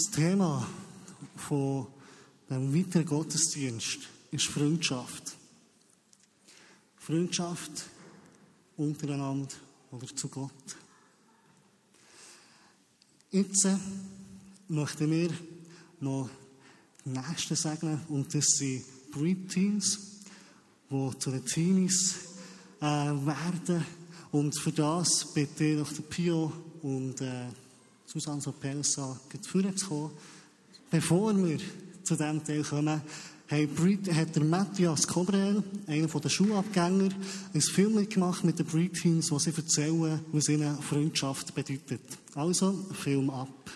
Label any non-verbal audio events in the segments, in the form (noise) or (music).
Das Thema von dem weiteren Gottesdienst ist Freundschaft. Freundschaft untereinander oder zu Gott. Jetzt möchten wir noch den nächsten segnen und das sind Pre-Teens, die zu den Teenies äh, werden. Und für das bitte ich noch den Pio und äh, Susanne Sopelsa kommen. Bevor wir zu diesem Teil kommen, hat der Matthias Kobrel, einer der Schulabgänger, ein Film gemacht mit den Pre-Teens, wo sie erzählen, was ihnen Freundschaft bedeutet. Also, Film ab.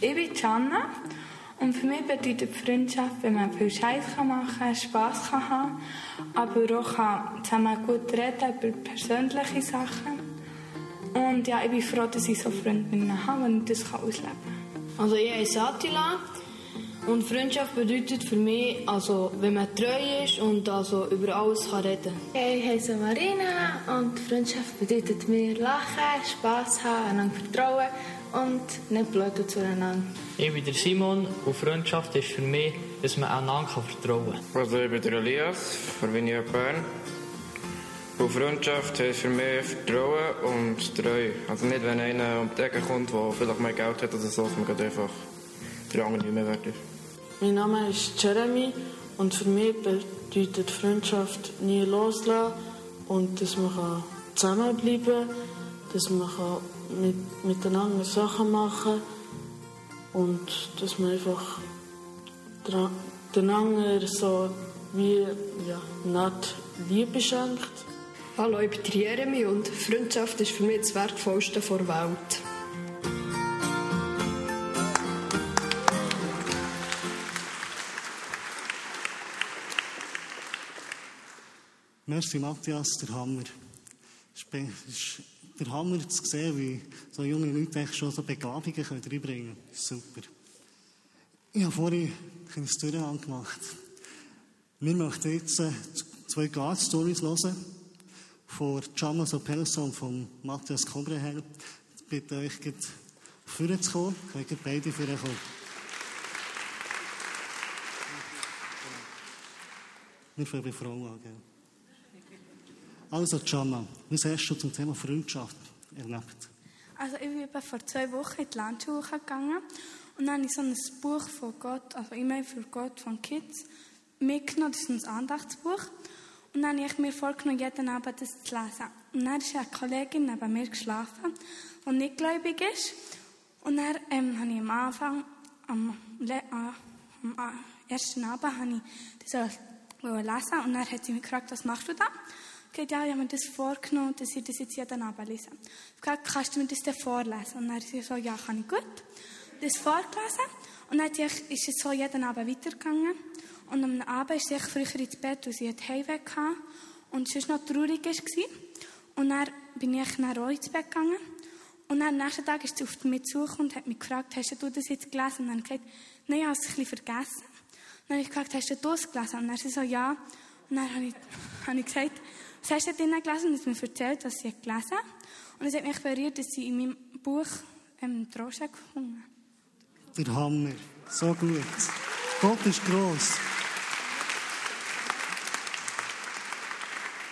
Ich bin Janna und für mich bedeutet Freundschaft, wenn man viel Scheiß machen kann, Spass kann haben, aber auch kann zusammen gut reden über persönliche Sachen. Und ja, ich bin froh, dass ich so Freundinnen habe und das kann ausleben kann. Also ich heiße Attila. Und Freundschaft bedeutet für mich, also wenn man treu ist und also über alles kann reden. Ich heiße Marina. Und Freundschaft bedeutet mir lachen, Spass haben, einander vertrauen und nicht blöd zueinander. Ich bin der Simon und Freundschaft ist für mich, dass man einander vertrauen kann. Also ich bin der Elias von Vinia Bern. Und Freundschaft heisst für mich Vertrauen und Treue. Also nicht, wenn einer um die Ecke kommt, der vielleicht mehr Geld hat oder so, dass man einfach der andere nicht mehr wert ist. Mein Name ist Jeremy und für mich bedeutet Freundschaft nie loslassen und dass man zusammenbleiben kann, dass man mit, miteinander Sachen machen und dass man einfach den anderen so wie ja, nett Liebe schenkt. Hallo, ich bin Jeremy und Freundschaft ist für mich das Wertvollste der Welt. Merci Matthias, der Hammer. Der Hammer zu sehen, wie so junge Leute schon so Begabungen reinbringen können. Super. Ich habe vorhin ein Durcheinander gemacht. Wir möchten jetzt zwei God-Stories hören. Von Gianna Sopelso und von Matthias Kobreher. Ich bitte euch, vorne zu kommen. Könnt beide vorne kommen. Wir fangen bei Frauen an. Gell? Also, Gianna, was hast du zum Thema Freundschaft erlebt? Also, ich bin vor zwei Wochen in die Landschule gegangen und dann habe ich so ein Buch von Gott, also E-Mail für Gott von Kids, mitgenommen. Das ist ein Andachtsbuch. Und dann habe ich mir vorgenommen, jeden Abend das zu lesen. Und dann ist eine Kollegin neben mir geschlafen, die nicht gläubig ist. Und dann ähm, habe ich am Anfang, am, äh, am ersten Abend, habe ich das lesen. Und dann hat sie mich gefragt, was machst du da? Gesagt, ja, ich habe mir das vorgenommen, dass ich das jetzt jeden Abend lese. Ich habe gesagt, kannst du mir das dann vorlesen? Und dann hat sie ja, kann ich gut. Das vorgelesen. Und dann ist es so jeden Abend weitergegangen. Und am Abend ist sie früher ins Bett, weil sie einen Heimweg hatte. Und es war noch traurig. War. Und dann bin ich dann auch ins Bett gegangen. Und am nächsten Tag ist sie auf mich zugekommen und hat mich gefragt, hast du das jetzt gelesen? Und dann habe ich gesagt, nein, ich habe es ein bisschen vergessen. Und dann habe ich gefragt, hast du das gelesen? Und dann sie so, ja. Und dann habe ich, (laughs) habe ich gesagt, was hast du drinnen gelesen? Und sie hat mir erzählt, was sie gelesen hat. Und es hat mich berührt, dass sie in meinem Buch ähm, Trost gefunden Der Hammer. So gut. Gott ist gross.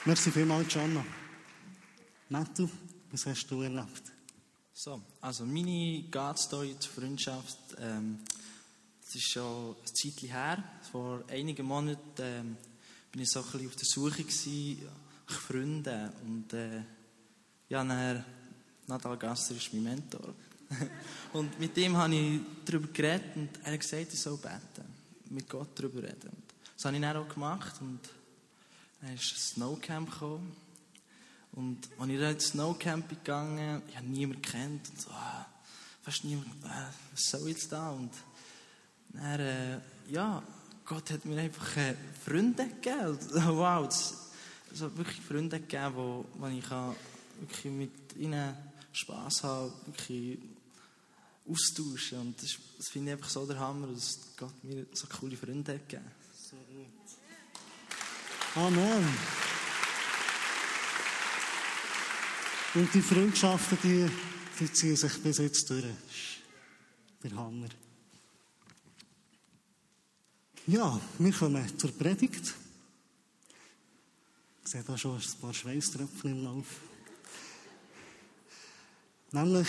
Merci vielmals, Gianna. Mattu, was hast du erlebt? So, also meine God-Story zur Freundschaft, ähm, das ist schon ein Zeitchen her. Vor einigen Monaten ähm, bin ich so ein bisschen auf der Suche gewesen, Freunde. Und äh, ja, nachher, Nadal Gasser ist mein Mentor. (laughs) und mit dem habe ich darüber geredet und er hat gesagt, ich soll beten, mit Gott darüber reden. Und das habe ich dann auch gemacht und dann ist ein Snowcamp gekommen. Und als ich dann ins Snowcamp gegangen ich habe niemanden kennt und so, ah, fast niemand, äh, was soll jetzt da? Und dann, äh, ja, Gott hat mir einfach äh, Freunde gegeben. (laughs) Wow, das, also wirklich Freunde gegeben, wo, wo ich kann wirklich mit ihnen Spass habe, wirklich austauschen. Und das, das finde ich einfach so der Hammer, dass Gott mir so coole Freunde hat gegeben. Amen. Und die Freundschaften, die, die ziehen sich bis jetzt durch. Der Hammer. Ja, wir kommen zur Predigt. Ich sehe da schon ein paar Schweißtröpfchen im Lauf. Nämlich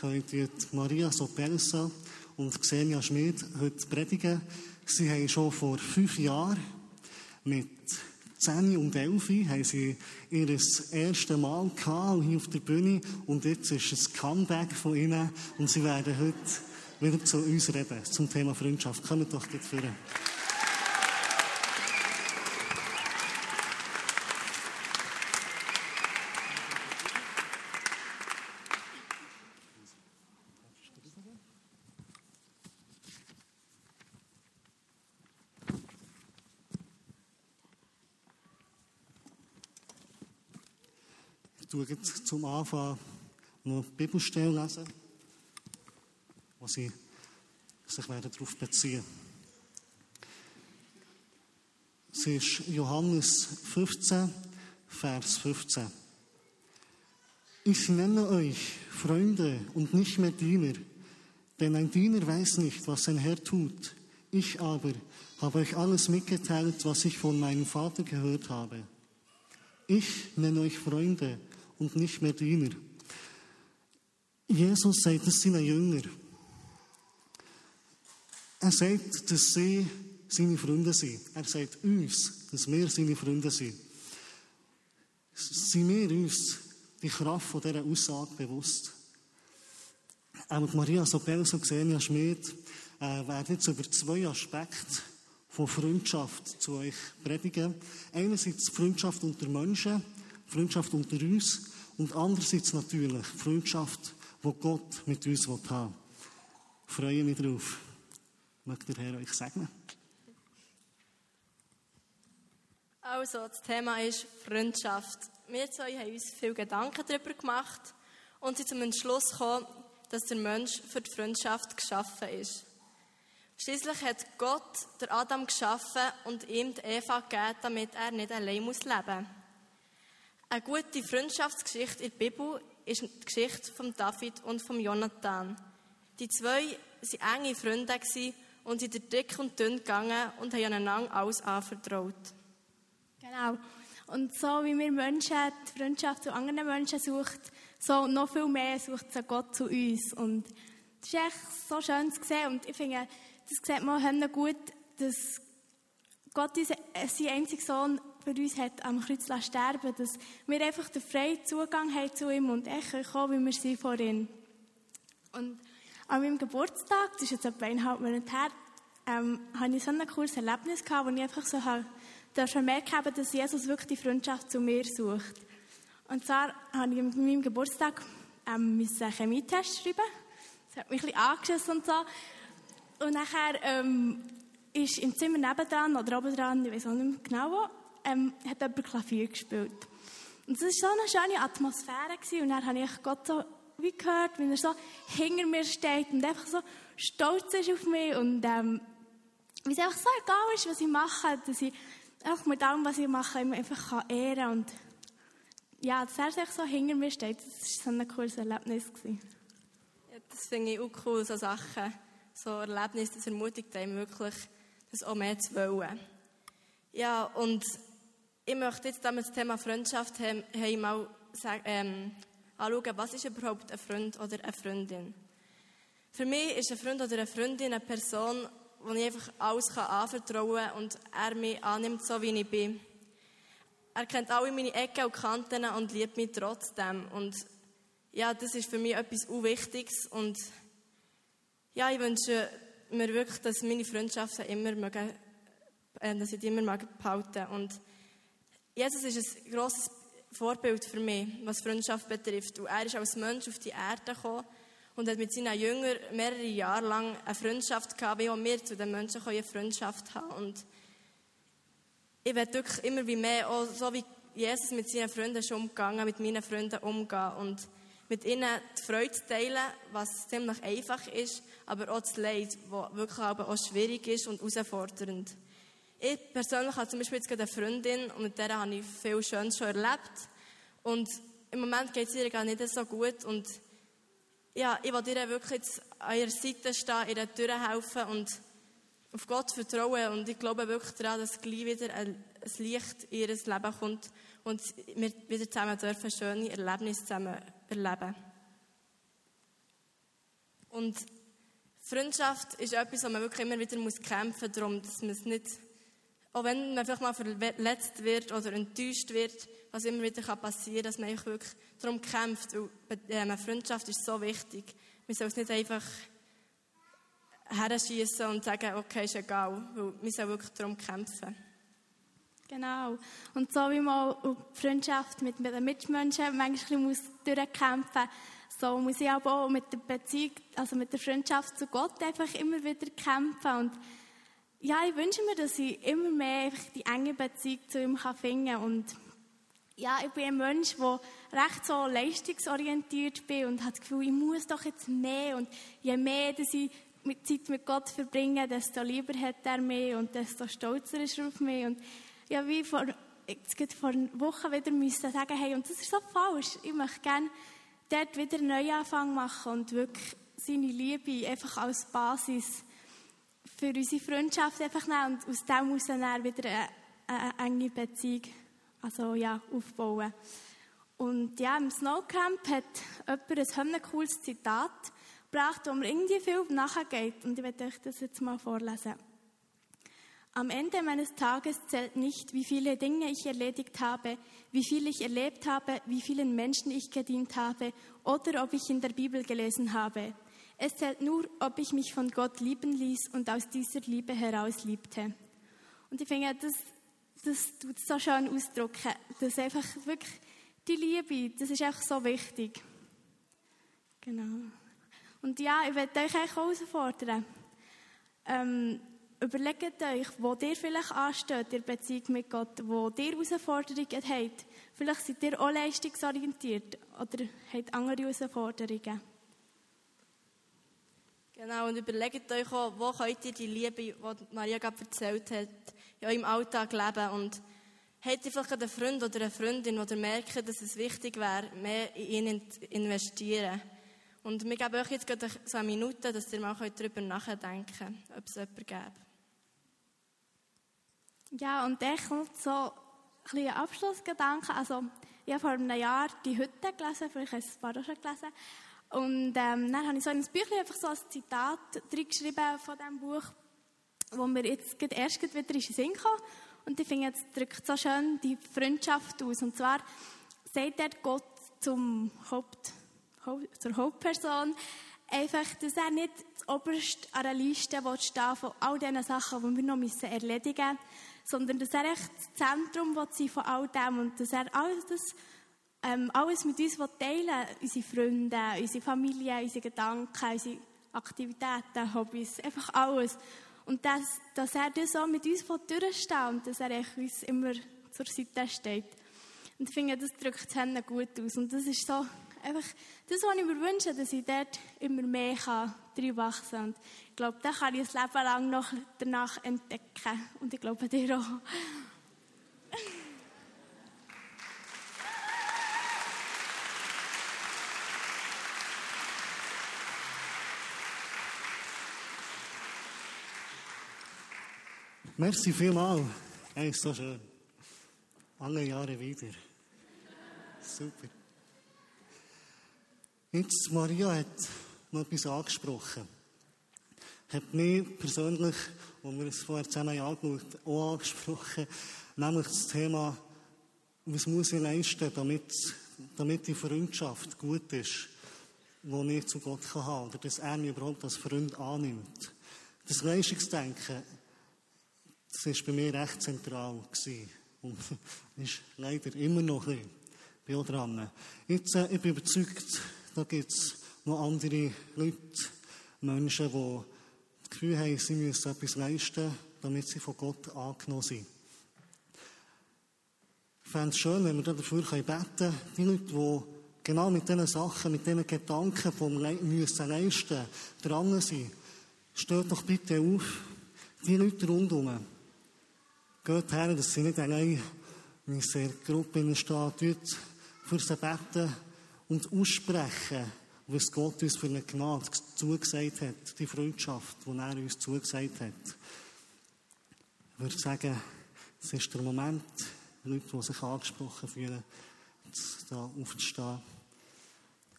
könnt ihr Maria Sopelsa und Xenia Schmid heute predigen. Sie haben schon vor fünf Jahren mit 10 und 11 haben sie ihr erstes Mal gehabt, hier auf der Bühne und jetzt ist es Comeback von ihnen und sie werden heute wieder zu uns reden, zum Thema Freundschaft. Kommt doch dort führen. Jetzt zum Anfang noch die Bibelstelle lesen, wo sie sich werden darauf beziehen. Es ist Johannes 15, Vers 15. Ich nenne euch Freunde und nicht mehr Diener, denn ein Diener weiß nicht, was sein Herr tut. Ich aber habe euch alles mitgeteilt, was ich von meinem Vater gehört habe. Ich nenne euch Freunde und nicht mehr Diener. Jesus sagt es seinen Jünger. Er sagt, dass sie seine Freunde sind. Er sagt uns, dass wir seine Freunde sind. Sind wir uns die Kraft von dieser Aussage bewusst? Auch Maria Sobelso und Xenia Schmid äh, werden jetzt über zwei Aspekte von Freundschaft zu euch predigen. Einerseits Freundschaft unter Menschen, Freundschaft unter uns und andererseits natürlich Freundschaft, die Gott mit uns haben will. Ich freue mich darauf. Mögt der Herr euch segnen? Also, das Thema ist Freundschaft. Wir zwei haben uns viel Gedanken darüber gemacht und sind zum Entschluss gekommen, dass der Mensch für die Freundschaft geschaffen ist. Schließlich hat Gott der Adam geschaffen und ihm die Eva gegeben, damit er nicht allein muss leben muss. Eine gute Freundschaftsgeschichte in der Bibel ist die Geschichte von David und von Jonathan. Die zwei waren enge Freunde und sind durch dick und dünn gegangen und haben einander alles anvertraut. Genau. Und so wie wir Menschen die Freundschaft zu anderen Menschen suchen, so noch viel mehr sucht sie Gott zu uns. Und das ist echt so schön zu sehen. Und ich finde, das sieht man gut, dass Gott seinen einzigen Sohn für uns hat am Kreuz sterben dass wir einfach den freien Zugang haben zu ihm und echt kommen, wie wir sind vor ihm. Und an meinem Geburtstag, das ist jetzt etwa eineinhalb Monate her, ähm, hatte ich so ein cooles Erlebnis gehabt, wo ich einfach so merken habe, dass Jesus wirklich die Freundschaft zu mir sucht. Und zwar habe ich an meinem Geburtstag ähm, einen Chemietest schreiben. Das hat mich ein bisschen angeschissen und so. Und nachher ähm, ist im Zimmer nebendran oder oben dran, ich weiß auch nicht mehr genau wo, ähm, hat jemand Klavier gespielt. Und es war so eine schöne Atmosphäre gewesen. und dann habe ich Gott so wie gehört, wie er so hinter mir steht und einfach so stolz ist auf mich und ähm, wie es einfach so egal ist, was ich mache, dass ich einfach mit allem, was ich mache, einfach kann ehren und ja, dass er sich so hinter mir steht, das war so ein cooles Erlebnis. Gewesen. Ja, das finde ich auch cool, so Sachen, so Erlebnisse, das ermutigt einem wirklich, das auch mehr zu wollen. Ja, und ich möchte jetzt das Thema Freundschaft haben, mal sagen, ähm, anschauen, was ist überhaupt ein Freund oder eine Freundin. Für mich ist ein Freund oder eine Freundin eine Person, wo ich einfach alles anvertrauen kann und er mich annimmt, so wie ich bin. Er kennt alle meine Ecken und Kanten und liebt mich trotzdem. Und ja, das ist für mich etwas Unwichtiges. Und ja, ich wünsche mir wirklich, dass meine Freundschaften immer mögen, äh, dass ich die immer behalten Und Jesus ist ein grosses Vorbild für mich, was Freundschaft betrifft. Und er ist als Mensch auf die Erde gekommen und hat mit seinen Jüngern mehrere Jahre lang eine Freundschaft gehabt, wie auch wir zu den Menschen eine Freundschaft haben. Und ich werde wirklich immer wie mehr, auch so wie Jesus mit seinen Freunden schon umgegangen, mit meinen Freunden umgehen. Und mit ihnen die Freude teilen, was ziemlich einfach ist, aber auch das Leid, was wirklich auch schwierig ist und herausfordernd. Ich persönlich habe zum Beispiel jetzt gerade eine Freundin und mit der habe ich viel Schönes schon erlebt. Und im Moment geht es ihr gar nicht so gut und ja, ich will ihr wirklich an ihrer Seite stehen, ihr durchhelfen und auf Gott vertrauen und ich glaube wirklich daran, dass gleich wieder ein, Licht in ihr Leben kommt und wir wieder zusammen dürfen schöne Erlebnisse zusammen erleben. Und Freundschaft ist etwas, wo man wirklich immer wieder kämpfen muss, darum, dass man es nicht, auch wenn man vielleicht mal verletzt wird oder enttäuscht wird, was immer wieder passieren kann, dass man wirklich darum kämpft, weil äh, Freundschaft ist so wichtig. Man soll es nicht einfach herschießen und sagen, okay, ist egal, weil wir sollen wirklich darum kämpfen. Genau. Und so wie man die Freundschaft mit den Mitmenschen manchmal muss durchkämpfen muss, so muss ich aber auch mit der Beziehung, also mit der Freundschaft zu Gott einfach immer wieder kämpfen. Und ja, ich wünsche mir, dass ich immer mehr die enge Beziehung zu ihm finden kann. Und ja, ich bin ein Mensch, der recht so leistungsorientiert bin und hat das Gefühl, ich muss doch jetzt mehr. Und je mehr, dass ich mit Zeit mit Gott verbringe, desto lieber hat er mich und desto stolzer ist er auf mich. Und ja, wie vor, jetzt vor Wochen wieder müssen sagen, hey, und das ist so falsch. Ich möchte gerne dort wieder einen Neuanfang machen und wirklich seine Liebe einfach als Basis für unsere Freundschaft einfach nehmen und aus dem muss dann wieder eine, eine enge Beziehung also, ja, aufbauen. Und ja, im Snowcamp hat jemand ein cooles Zitat gebracht, wo mir irgendwie viel nachgeht. Und ich werde euch das jetzt mal vorlesen. Am Ende meines Tages zählt nicht, wie viele Dinge ich erledigt habe, wie viel ich erlebt habe, wie vielen Menschen ich gedient habe oder ob ich in der Bibel gelesen habe. Es zählt nur, ob ich mich von Gott lieben ließ und aus dieser Liebe heraus liebte. Und ich finde, das, das tut so schön ausdrücken, dass einfach wirklich die Liebe, das ist einfach so wichtig. Genau. Und ja, ich werde euch auch herausfordern. Ähm, überlegt euch, wo ihr vielleicht ansteht der Beziehung mit Gott, wo ihr Herausforderungen habt. Vielleicht seid ihr auch leistungsorientiert oder habt andere Herausforderungen. Genau, und überlegt euch auch, wo könnt ihr die Liebe, die Maria gerade erzählt hat, in eurem Alltag leben und habt ihr vielleicht einen Freund oder eine Freundin, die merkt, dass es wichtig wäre, mehr in ihn zu investieren. Und wir geben euch jetzt gerade so eine Minute, dass ihr mal darüber nachdenken könnt, ob es jemanden gäbe. Ja, und dann kommt so ein Abschlussgedanke. Also, ich habe vor einem Jahr die Hütte gelesen, vielleicht hast du es auch schon gelesen. Und ähm, dann habe ich so in ein Büchlein einfach so ein Zitat reingeschrieben von diesem Buch, wo mir jetzt erst wieder in den Sinn kam. Und ich finde, jetzt drückt so schön die Freundschaft aus. Und zwar sagt er Gott zum Haupt, zur Hauptperson, einfach, dass er nicht oberst an der Liste stehen von all diesen Sachen, die wir noch müssen erledigen müssen, sondern dass er echt das Zentrum sein von all dem und dass er alles, das, ähm, alles mit uns teilen. Unsere Freunde, unsere Familie, unsere Gedanken, unsere Aktivitäten, Hobbys, einfach alles. Und dass, dass er das auch mit uns durchsteht und dass er uns immer zur Seite steht. Und ich finde, das drückt es gut aus. Und das ist so einfach das, was ich mir wünsche, dass ich dort immer mehr kann, drin wachsen kann. Und ich glaube, da kann ich ein Leben lang noch danach entdecken. Und ich glaube, dir auch. (laughs) Merci vielmals. Hey, so schön. Alle Jahre wieder. Super. Jetzt, Maria hat noch etwas angesprochen. Hat mich persönlich, als wir es vorher zusammen angeschaut auch angesprochen, nämlich das Thema, was muss ich leisten, damit, damit die Freundschaft gut ist, die ich zu Gott kann oder dass er mich überhaupt als Freund annimmt. Das Leistungsdenken, das war bei mir recht zentral gewesen. Und (laughs) ist leider immer noch ein bisschen. Dran. Jetzt, äh, ich bin überzeugt, da gibt es noch andere Leute, Menschen, die das Gefühl haben, sie müssen etwas leisten, damit sie von Gott angenommen sind. Ich fände es schön, wenn wir dafür beten können. Die Leute, die genau mit diesen Sachen, mit diesen Gedanken vom Le müssen leisten, dran sein, steht doch bitte auf, die Leute rundherum. Geht her, dass sie nicht allein in unserer Gruppe stehen, dort für sie beten und aussprechen, was Gott uns für eine Gnade zugesagt hat, die Freundschaft, die er uns zugesagt hat. Ich würde sagen, es ist der Moment, Leute, die sich angesprochen fühlen, da aufzustehen.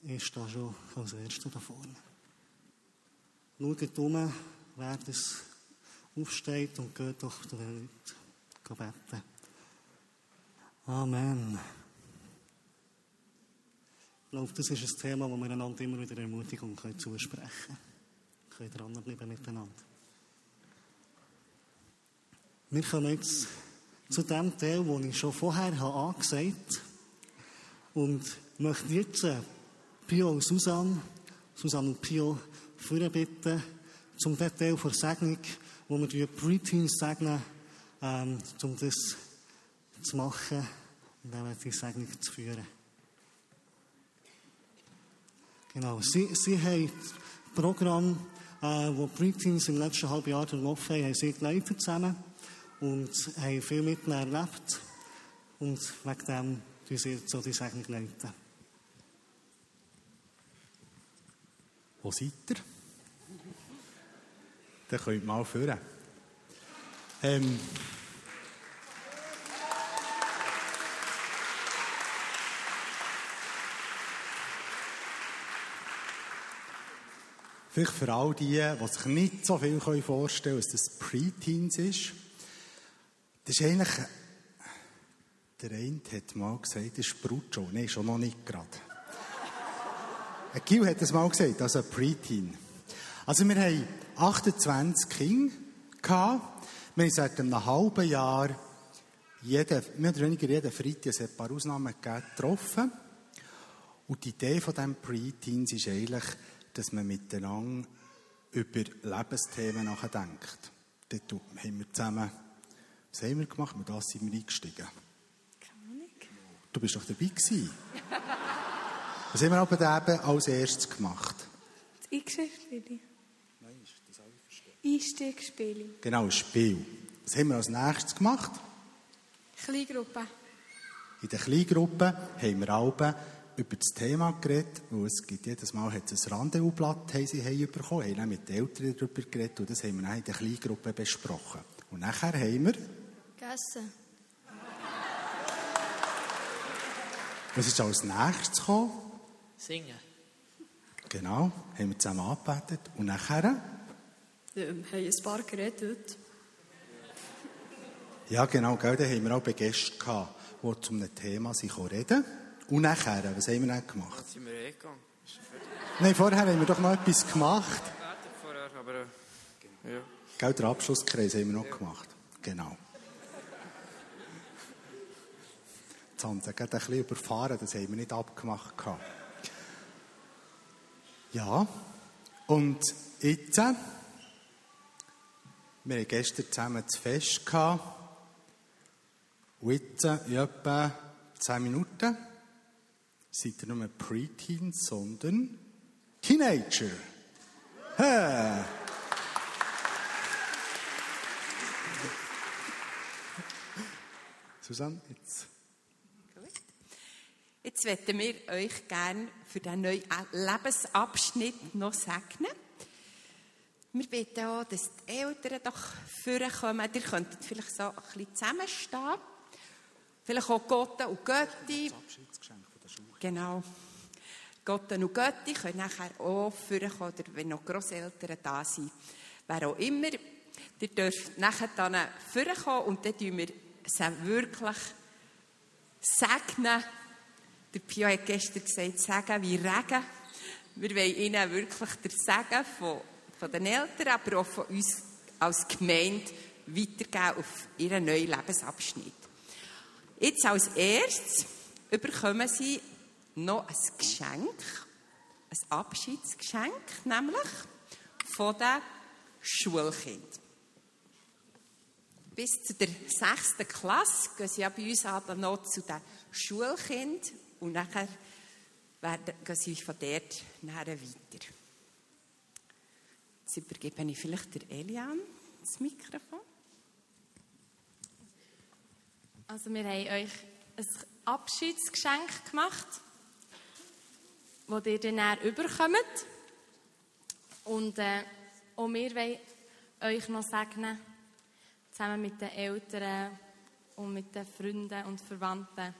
Ich stehe schon als Erster da vorne. Schaut um, wer das aufsteht und geht doch zu den Leuten beten. Amen. Ich glaube, das ist ein Thema, wo wir einander immer wieder Ermutigung zusprechen können. Wir können dranbleiben miteinander. Wir kommen jetzt zu dem Teil, den ich schon vorher habe angesagt habe. Und möchte jetzt äh, Pio und Susanne, Susanne und Pio, bitten, zum Teil der Segnung, wo wir die Preteens segnen, ähm, um das zu machen und dann die Segnung zu führen. Genau, sie, sie haben das Programm, äh, das Preteens im letzten halben Jahr durchlaufen haben, haben sie geleitet zusammen und haben viel mit ihnen erlebt. Und wegen dem tun sie jetzt so die Segnung leiten. Wo seid ihr? Dann könnt ihr mal führen. Ähm, Vielleicht für all die, die sich nicht so viel vorstellen können, was das Preteens ist. Das ist eigentlich, der eine hat mal gesagt, das ist Brutscho. Nein, schon noch nicht gerade. Ein Gil hat das mal gesagt, also ein Preteen. Also wir haben 28 Kinder. Wir haben seit einem halben Jahr jeden, mehr oder weniger jeden Freitag, es hat ein paar Ausnahmen gegeben, getroffen. Und die Idee von diesem Preteens ist eigentlich, dass man miteinander über Lebensthemen nachdenkt. Dort haben wir zusammen, was haben wir gemacht? Mit das sind wir eingestiegen. Du bist doch dabei gewesen. (laughs) was haben wir aber eben als erstes gemacht? Das Einstiegsspiel. Nein, das auch Einstiegsspiel. Genau, ein Spiel. Was haben wir als nächstes gemacht? Kleingruppe. In der Kleingruppe haben wir alle über das Thema geredet, weil es gibt jedes Mal hat es ein Rendezvousblatt haben sie haben bekommen, haben dann mit den Eltern darüber geredet und das haben wir dann in der Kleingruppe besprochen. Und nachher haben wir... Gegessen. Was ist als nächstes gekommen? Singen. Genau, haben wir zusammen angebetet. Und nachher? Wir haben ein paar geredet. Ja, genau, gell, da haben wir auch Gäste gehabt, die zu einem Thema sich reden und nachher, was haben wir dann gemacht? Sind wir eh gegangen? Nein, vorher haben wir doch noch etwas gemacht. Vorher, aber äh, ja. Gell, den Abschlusskreis haben wir noch ja. gemacht. Genau. Jetzt haben sie gerade ein bisschen überfahren, das haben wir nicht abgemacht. Ja, und jetzt, wir hatten gestern zusammen das Fest gehabt. Und jetzt, in etwa 10 Minuten, seid ihr nicht mehr Preteens, sondern Teenager. Hä? Susanne, jetzt. Jetzt möchten wir euch gerne für diesen neuen Lebensabschnitt noch segnen. Wir bitten auch, dass die Eltern doch vorkommen. Ihr könntet vielleicht so ein bisschen zusammenstehen. Vielleicht auch Gott und Götti. Genau. Gott und Götti können nachher auch vorkommen, oder wenn noch Grosseltern da sind, wer auch immer. Ihr dürft nachher dann vorkommen und dann tun wir sie wirklich segnen. Der Pio hat gestern gesagt, sagen wie Regen. Wir wollen ihnen wirklich den Segen von, von den Eltern, aber auch von uns als Gemeinde weitergeben auf ihren neuen Lebensabschnitt. Jetzt als erstes überkommen sie noch ein Geschenk, ein Abschiedsgeschenk, nämlich von den Schulkindern. Bis zu der sechsten Klasse gehen sie ja bei uns aber noch zu den Schulkindern und nachher gehen sie von dort nachher weiter. Jetzt übergebe ich vielleicht der Elian das Mikrofon. Also wir haben euch ein Abschiedsgeschenk gemacht, das ihr dann näher überkommt. Und äh, auch wir wollen euch noch segnen, zusammen mit den Eltern und mit den Freunden und Verwandten.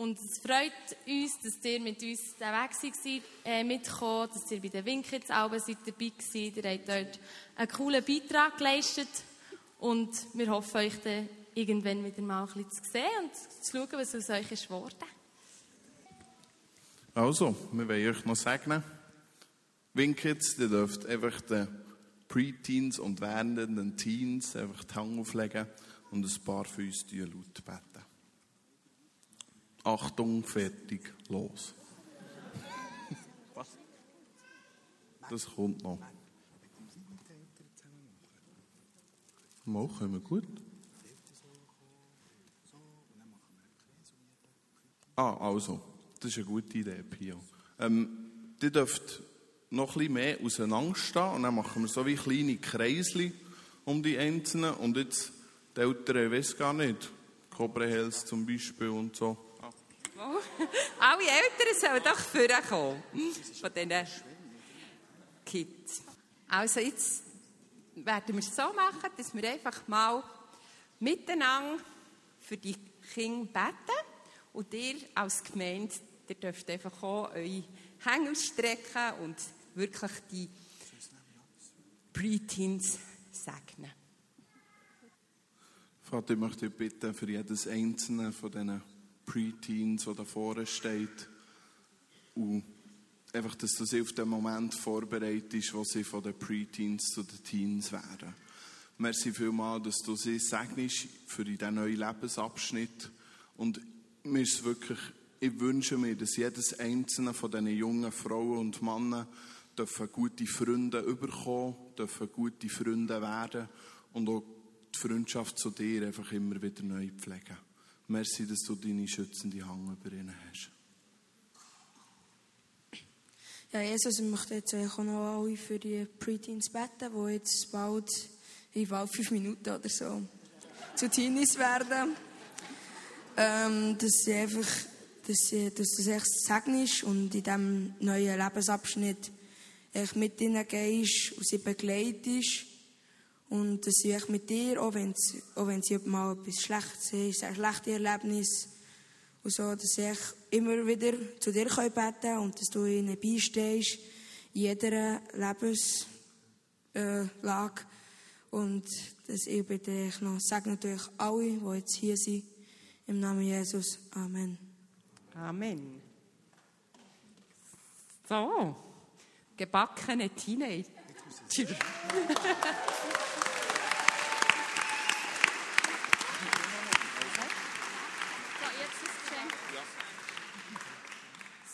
Und es freut uns, dass ihr mit uns den Weg seid, äh, mitgekommen, dass ihr bei den Winkels Alben dabei seid. Ihr habt dort einen coolen Beitrag geleistet. Und wir hoffen, euch dann irgendwann wieder mal ein bisschen zu sehen und zu schauen, was aus euch ist geworden. Also, wir wollen euch noch segnen. Winkels, ihr dürft einfach den Preteens und werdenden Teens einfach die Hand auflegen und ein paar von uns laut beten. Achtung, fertig, los. Was? Das kommt noch. Mal, können wir gut. Ah, also, das ist eine gute Idee, Pio. Ähm, ihr dürft noch ein bisschen mehr auseinanderstehen und dann machen wir so wie kleine Kreisli um die Einzelnen und jetzt die Eltern, ich weiß gar nicht, Cobra Hells zum Beispiel und so. Alle Eltern sollen doch vorkommen. Von diesen Kids. Also jetzt werden wir es so machen, dass wir einfach mal miteinander für die Kinder beten. Und ihr als Gemeinde, ihr dürft einfach auch eure Hände ausstrecken und wirklich die Preteens segnen. Vater, ich möchte dich bitten, für jedes einzelne von diesen Preteens, der da vorne steht, und einfach, dass du sie auf den Moment vorbereitest, wo sie von den Preteens zu den Teens werden. Merci vielmals, dass du sie segnest für diesen neuen Lebensabschnitt. Und mir ist wirklich, ich wünsche mir, dass jedes einzelne von diesen jungen Frauen und Männern dürfen gute Freunde überkommen, dürfen gute Freunde werden und auch die Freundschaft zu dir einfach immer wieder neu pflegen. Merci, dass du deine schützende Hand über ihnen hast. Ja, Jesus, ich möchte jetzt auch noch alle für die Preteens beten, die jetzt bald, in bald fünf Minuten oder so, zu Teenies werden. Ähm, dass sie einfach, dass, sie, dass das echt Segen ist und in diesem neuen Lebensabschnitt echt mit ihnen gehst und sie begleitest. Und dass sie echt mit dir, auch wenn sie, auch wenn sie mal etwas Schlechtes ist, ein schlechtes Erlebnis, und so, dass echt immer wieder zu dir beten und dass du ihnen beistehst in jeder Lebenslage. Und dass ich bitte ich noch sage natürlich alle, die jetzt hier sind, im Namen Jesus. Amen. Amen. So, gebackene Teenager. (laughs)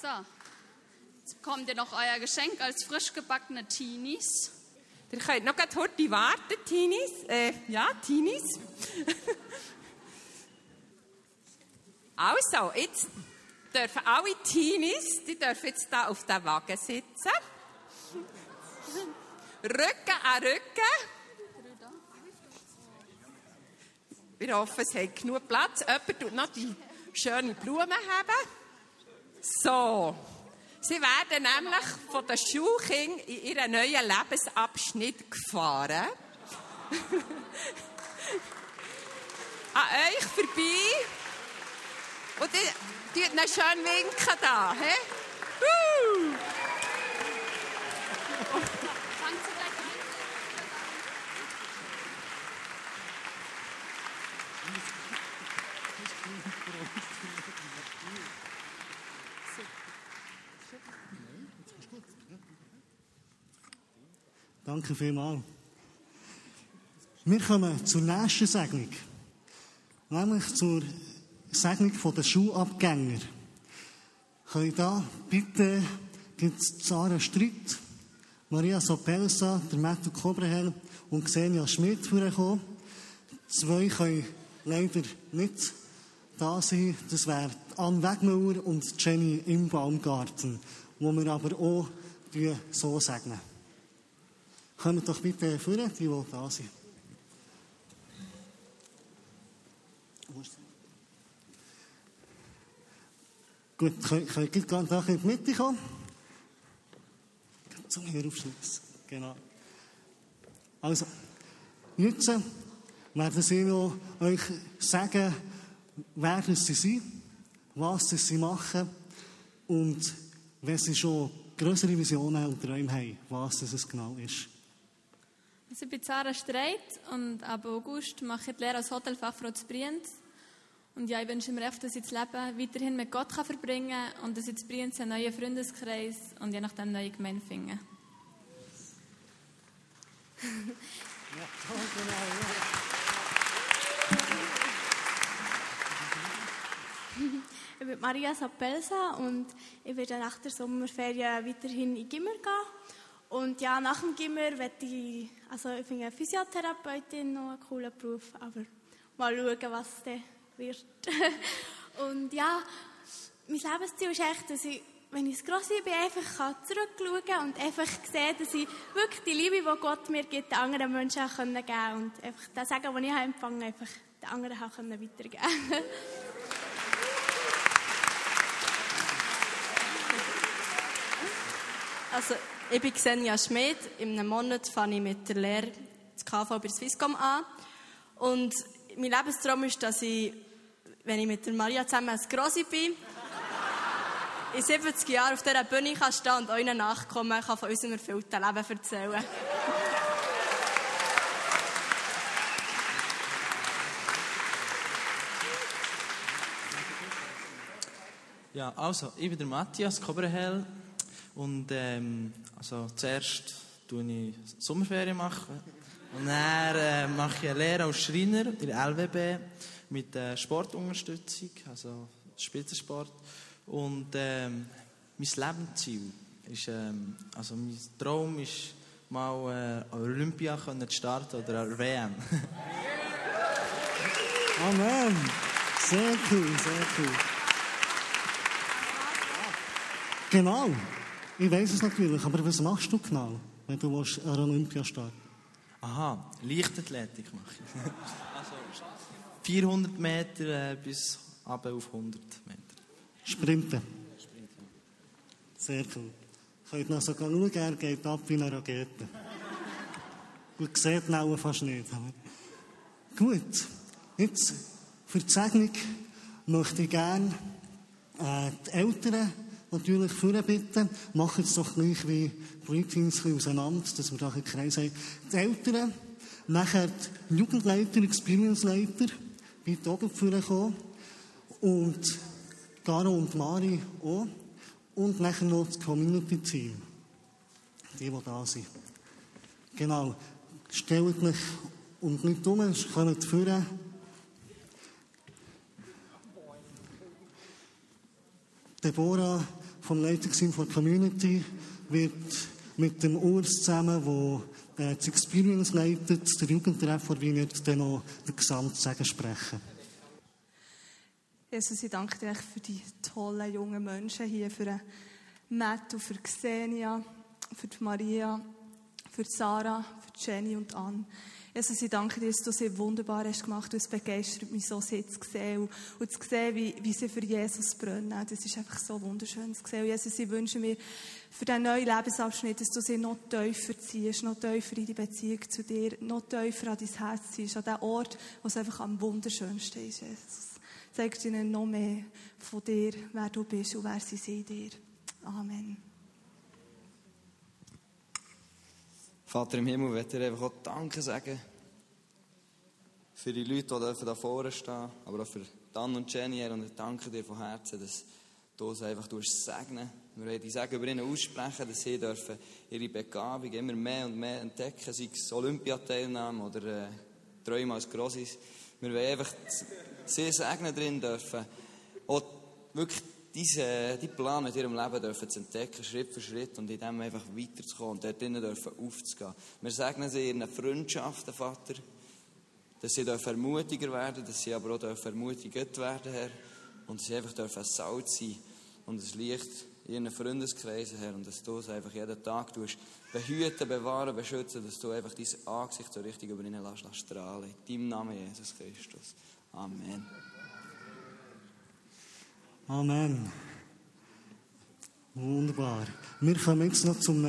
So, jetzt bekommt ihr noch euer Geschenk als frisch gebackene Teenies. Ihr könnt noch heute warten, Teenies. Äh, ja, Teenies. (laughs) also, jetzt dürfen alle Teenies, die dürfen jetzt da auf der Wagen sitzen. Rücken an Rücken. Wir hoffen, es hat genug Platz. Jemand tut noch die schönen Blumen haben. So. Sie werden nämlich von den Schulkindern in ihren neuen Lebensabschnitt gefahren. (laughs) An euch vorbei. Und tut noch schön winken da. He? Uh. Danke vielmals. Wir kommen zur nächsten Segnung. Nämlich zur Segnung der Schulabgänger. Können da bitte Sarah Stritt, Maria Sopelsa, der Matthew Kobrehel und Xenia Schmidt vorkommen. Zwei können leider nicht da sind, das wären Anne Wegmüller und Jenny im Baumgarten, wo wir aber auch so segnen. Kommt doch bitte vor, die, die da sind. Gut, könnt ihr gerade nachher in die Mitte kommen? Zum Heraufschluss. Genau. Also, jetzt werden sie euch sagen, wer sie sind, was sie machen und wenn sie schon größere Visionen und Träume haben, was es genau ist. Also ich bin Sarah Streit und ab August mache ich die Lehre als Hotelfachfrau zu Brienz. Und ja, ich wünsche mir einfach, dass ich das Leben weiterhin mit Gott kann verbringen kann und dass ich zu Brienz einen neuen Freundeskreis und je nachdem eine neue Gemeinde finde. ja, (laughs) Ich bin Maria Sapelsa und ich werde nach der Sommerferien weiterhin in Gimmer gehen. Und ja, nach dem Gimmer werde ich, also ich finde Physiotherapeutin noch einen coolen Beruf, aber mal schauen, was der wird. (laughs) und ja, mein Lebensziel ist echt, dass ich, wenn ich Grosse bin, einfach zurückschauen kann und einfach sehen, dass ich wirklich die Liebe, die Gott mir gibt, den anderen Menschen auch geben kann und einfach das Sagen, das ich empfangen habe, einfach den anderen auch weitergeben können. Also, ich bin Xenia Schmidt. In einem Monat fange ich mit der Lehre des KV bei Swisscom an. Und mein Lebenstraum ist, dass ich, wenn ich mit der Maria zusammen als Grossi bin, in 70 Jahren auf dieser Bühne kann stehen und euren Nachkommen kann von unserem erfüllten Leben erzählen. Ja, also, ich bin der Matthias Koberhell. Und ähm, also zuerst mache ich Sommerferien machen und dann äh, mache ich eine Lehre als Schreiner in der LWB mit äh, Sportunterstützung, also Spitzensport. Und ähm, mein Lebensziel ist, ähm, also mein Traum ist, mal äh, an Olympia zu starten oder an WM. (laughs) Amen. Sehr cool, sehr cool. Genau. Ich weiß es natürlich, aber was machst du genau, wenn du an Olympia starten Aha, Leichtathletik mache ich. also 400 Meter äh, bis ab auf 100 Meter. Sprinten. Sehr cool. Könnt noch sogar schauen, er geht ab wie eine Rakete. Gut, sieht ihn fast nicht. Aber gut, jetzt für die Segnung möchte ich gerne äh, die Eltern natürlich vorbitten. Machen es doch gleich wie Greetings auseinander, dass wir da einen Kreis haben. Die Eltern, nachher die Jugendleiter, Experience-Leiter, bitte oben vorkommen. Und Garo und Mari auch. Und nachher noch das Community-Team. Die, die da sind. Genau. Stellt mich und nicht um, kommt vorne. Deborah vom Leitungsteam der Community wird mit dem Urs zusammen, wo äh, das Experience leitet, der Jugendtreff der wird dann noch den Gesamtsegen sprechen. Jesus, ich danke dir für die tollen jungen Menschen hier, für Matt und für Xenia, für Maria, für Sarah, für Jenny und Anne. Jesus, ich danke dir, dass du sie wunderbar hast gemacht. Du es begeistert mich so, sie zu sehen und, und zu sehen, wie, wie sie für Jesus brennen. Das ist einfach so wunderschön zu sehen. Und Jesus, ich wünsche mir für diesen neuen Lebensabschnitt, dass du sie noch tiefer ziehst, noch tiefer in die Beziehung zu dir, noch tiefer an dein Herz ziehst, an den Ort, wo es einfach am wunderschönsten ist, Jesus. Zeig ihnen noch mehr von dir, wer du bist und wer sie sind dir. Amen. Vater im Himmel, ich dir einfach auch Danke sagen für die Leute, die da vorne stehen, aber auch für Dan und Jenny. Und ich danke dir von Herzen, dass du uns einfach segnen Wir wollen die Segen über ihnen aussprechen, dass sie dürfen ihre Begabung immer mehr und mehr entdecken, sei es Olympiateilnahme oder äh, Träume als Grosses. Wir wollen einfach sie segnen drin dürfen, auch wirklich diese, die Plan mit ihrem Leben dürfen zu entdecken, Schritt für Schritt und in dem einfach weiterzukommen und dort drinnen dürfen aufzugehen. Wir segnen sie ihren Freundschaften, Vater. dass sie dürfen ermutiger werden dass sie aber auch dürfen ermutigt werden, Herr. Und dass sie einfach dürfen ein Salz sein und ein Licht in ihren Freundeskreisen, Herr. Und dass du es einfach jeden Tag tust, behüten, bewahren, beschützen, dass du einfach dein Angesicht so richtig über ihnen lässt, lässt strahlen. In deinem Namen, Jesus Christus. Amen. Amen. Wunderbar. Wir kommen jetzt noch zum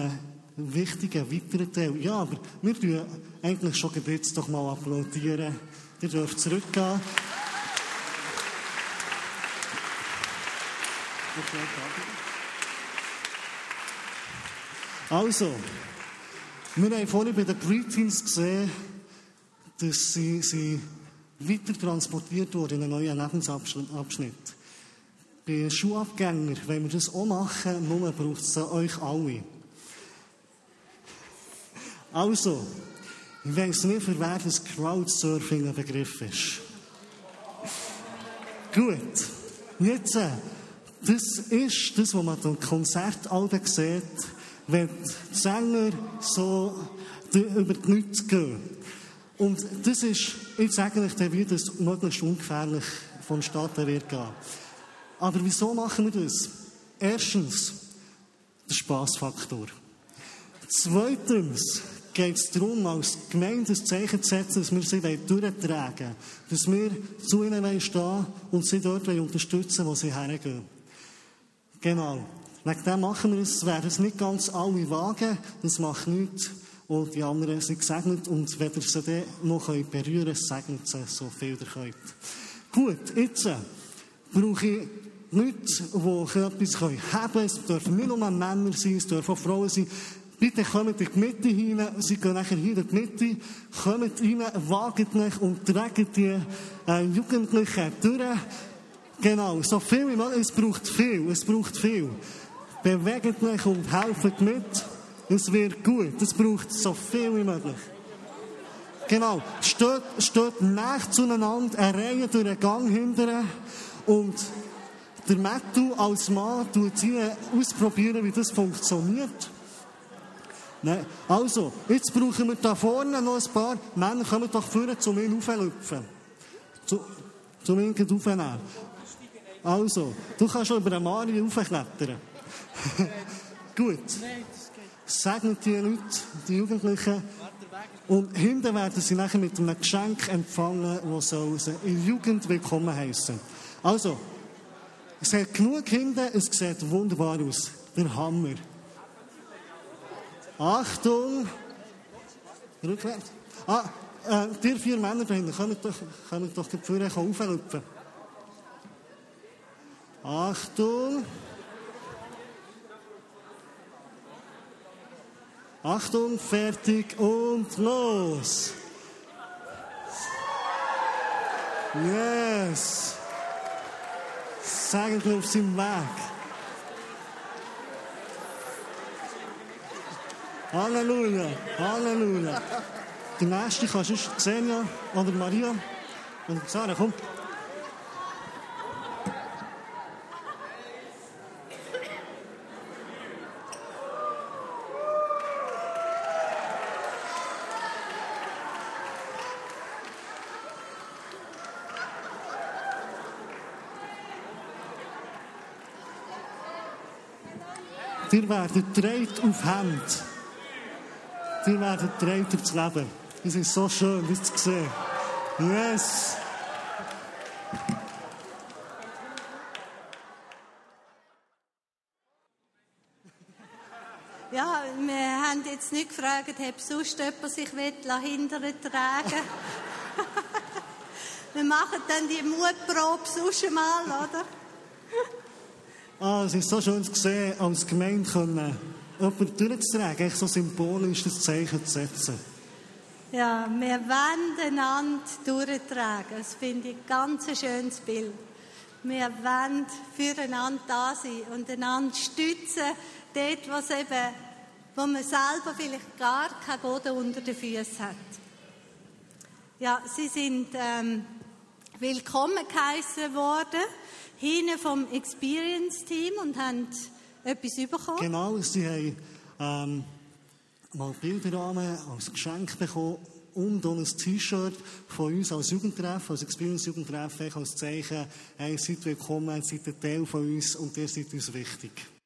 wichtigen weiteren Teil. Ja, aber wir tun eigentlich schon jetzt doch mal applaudieren. Ihr dürft zurückgehen. Also, wir haben vorhin bei den Preteens gesehen, dass sie, sie weiter transportiert wurden in einen neuen Lebensabschnitt. Bei Schulabgängern, wenn wir das auch machen, nur braucht es euch alle. Also, ich weiss nicht, für wer das Crowdsurfing ein Begriff ist. Gut, jetzt, äh, das ist das, was man an Konzertalben sieht, wenn die Sänger so über die Leute gehen. Und das ist, ich sage euch, wie das möglichst ungefährlich vonstatten wird gehen. Aber wieso machen wir das? Erstens, der Spaßfaktor. Zweitens geht es darum, als Gemeinde ein Zeichen zu setzen, dass wir sie durchtragen wollen. Dass wir zu ihnen stehen und sie dort unterstützen wo sie hergehen. Genau. Wegen dem machen wir es. Werden es nicht ganz alle wagen. Das macht nichts. Und die anderen sind gesegnet. Und wenn ihr sie dann noch berühren könnt, segnet sie so viel ihr könnt. Gut, jetzt äh, brauche ich Leute, die etwas haben können. Es dürfen nicht nur Männer sein, es dürfen auch Frauen sein. Bitte kommt in die Mitte hinein. Sie gehen nachher hier in die Mitte. Kommt rein, wagt euch und tragt die äh, Jugendlichen durch. Genau, so viel wie möglich. Es braucht viel, es braucht viel. Bewegt euch und helft mit. Es wird gut. Es braucht so viel wie möglich. Genau. Steht, steht nach zueinander, eine Reihe durch den Gang hinterher. Und der Matthew als Mann tut hier ausprobieren, wie das funktioniert. Nein. Also, jetzt brauchen wir da vorne noch ein paar Männer, kommen doch vorne zu mir rauflüpfen. Zu, zu mir raufnehmen. Also, du kannst schon über den Mario raufklettern. (laughs) Gut. Segnet die Leute, die Jugendlichen. Und hinten werden sie nachher mit einem Geschenk empfangen, das soll sie in Jugend willkommen heißen. Also, es hat genug hinten, es sieht wunderbar aus. Der Hammer. Achtung! Rückwärts. Ah, äh, die vier Männer da hinten, kommen doch, kommen doch die Führer auflüpfen. Achtung! Achtung, fertig und los! Yes! Sagen auf seinem Weg. Halleluja, Halleluja. Die nächste kannst du Xenia oder Maria oder Sarah, komm. Ihr werdet gedreht auf Hand. Ihr werdet gedreht aufs Leben. Es ist so schön, das zu sehen. Yes! Ja, wir haben jetzt nicht gefragt, ob sonst jemand sich hinterher tragen (laughs) Wir machen dann die Mutprobe sonst mal, oder? Ah, es ist so schön zu sehen, als Gemeinde können, jemanden durchzutragen, echt so symbolisch das Zeichen zu setzen. Ja, wir wollen einander durchtragen. Das finde ich ein ganz schönes Bild. Wir wollen füreinander da sein und einander stützen, dort, wo, eben, wo man selber vielleicht gar keinen Boden unter den Füßen hat. Ja, sie sind ähm, willkommen geheißen worden hinten vom Experience-Team und haben etwas bekommen. Genau, sie haben ähm, mal Bilderrahmen als Geschenk bekommen und auch ein T-Shirt von uns als Jugendtreff, als Experience Jugendtreff, als Zeichen, hey, seid willkommen, seid ein Teil von uns und ihr seid uns wichtig.